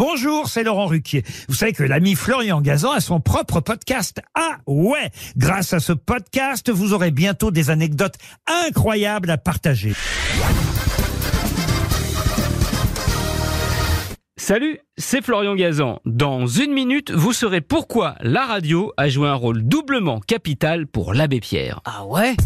Bonjour, c'est Laurent Ruquier. Vous savez que l'ami Florian Gazan a son propre podcast. Ah ouais Grâce à ce podcast, vous aurez bientôt des anecdotes incroyables à partager. Salut, c'est Florian Gazan. Dans une minute, vous saurez pourquoi la radio a joué un rôle doublement capital pour l'abbé Pierre. Ah ouais?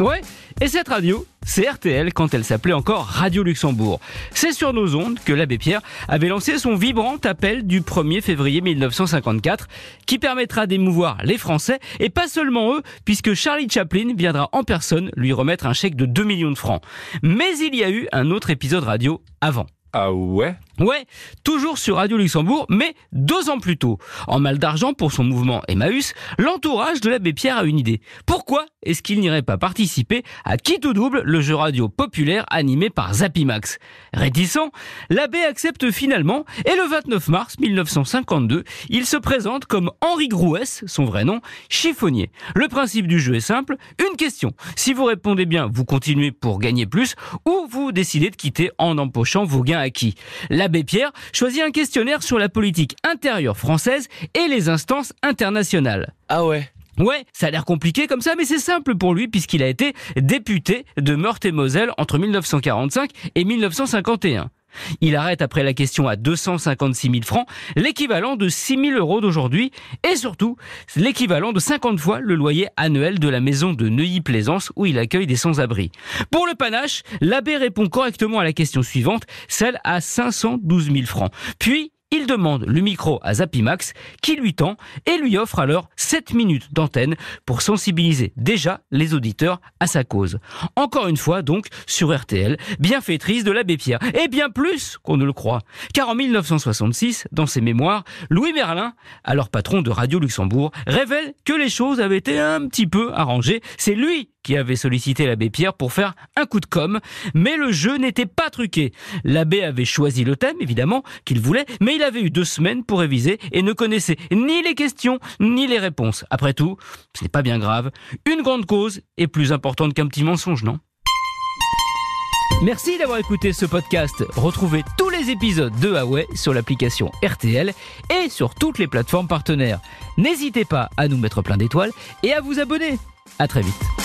Ouais, et cette radio, c'est RTL quand elle s'appelait encore Radio Luxembourg. C'est sur nos ondes que l'abbé Pierre avait lancé son vibrant appel du 1er février 1954 qui permettra d'émouvoir les Français et pas seulement eux puisque Charlie Chaplin viendra en personne lui remettre un chèque de 2 millions de francs. Mais il y a eu un autre épisode radio avant. Ah ouais? Ouais, toujours sur Radio Luxembourg, mais deux ans plus tôt. En mal d'argent pour son mouvement Emmaüs, l'entourage de l'abbé Pierre a une idée. Pourquoi est-ce qu'il n'irait pas participer à Qui tout double, le jeu radio populaire animé par Zapimax? Réticent, l'abbé accepte finalement et le 29 mars 1952, il se présente comme Henri Grouès, son vrai nom, chiffonnier. Le principe du jeu est simple, une question. Si vous répondez bien, vous continuez pour gagner plus ou vous décidez de quitter en empochant vos gains acquis. Pierre choisit un questionnaire sur la politique intérieure française et les instances internationales. Ah ouais Ouais, ça a l'air compliqué comme ça, mais c'est simple pour lui puisqu'il a été député de Meurthe-et-Moselle entre 1945 et 1951. Il arrête après la question à 256 000 francs, l'équivalent de 6 000 euros d'aujourd'hui, et surtout l'équivalent de 50 fois le loyer annuel de la maison de Neuilly-Plaisance où il accueille des sans-abri. Pour le panache, l'abbé répond correctement à la question suivante, celle à 512 000 francs. Puis, il demande le micro à Zapimax qui lui tend et lui offre alors 7 minutes d'antenne pour sensibiliser déjà les auditeurs à sa cause. Encore une fois donc sur RTL, bienfaitrice de l'abbé Pierre et bien plus qu'on ne le croit. Car en 1966, dans ses mémoires, Louis Merlin, alors patron de Radio Luxembourg, révèle que les choses avaient été un petit peu arrangées. C'est lui qui avait sollicité l'abbé Pierre pour faire un coup de com, mais le jeu n'était pas truqué. L'abbé avait choisi le thème, évidemment, qu'il voulait, mais il avait eu deux semaines pour réviser et ne connaissait ni les questions ni les réponses. Après tout, ce n'est pas bien grave. Une grande cause est plus importante qu'un petit mensonge, non? Merci d'avoir écouté ce podcast. Retrouvez tous les épisodes de Huawei sur l'application RTL et sur toutes les plateformes partenaires. N'hésitez pas à nous mettre plein d'étoiles et à vous abonner. À très vite.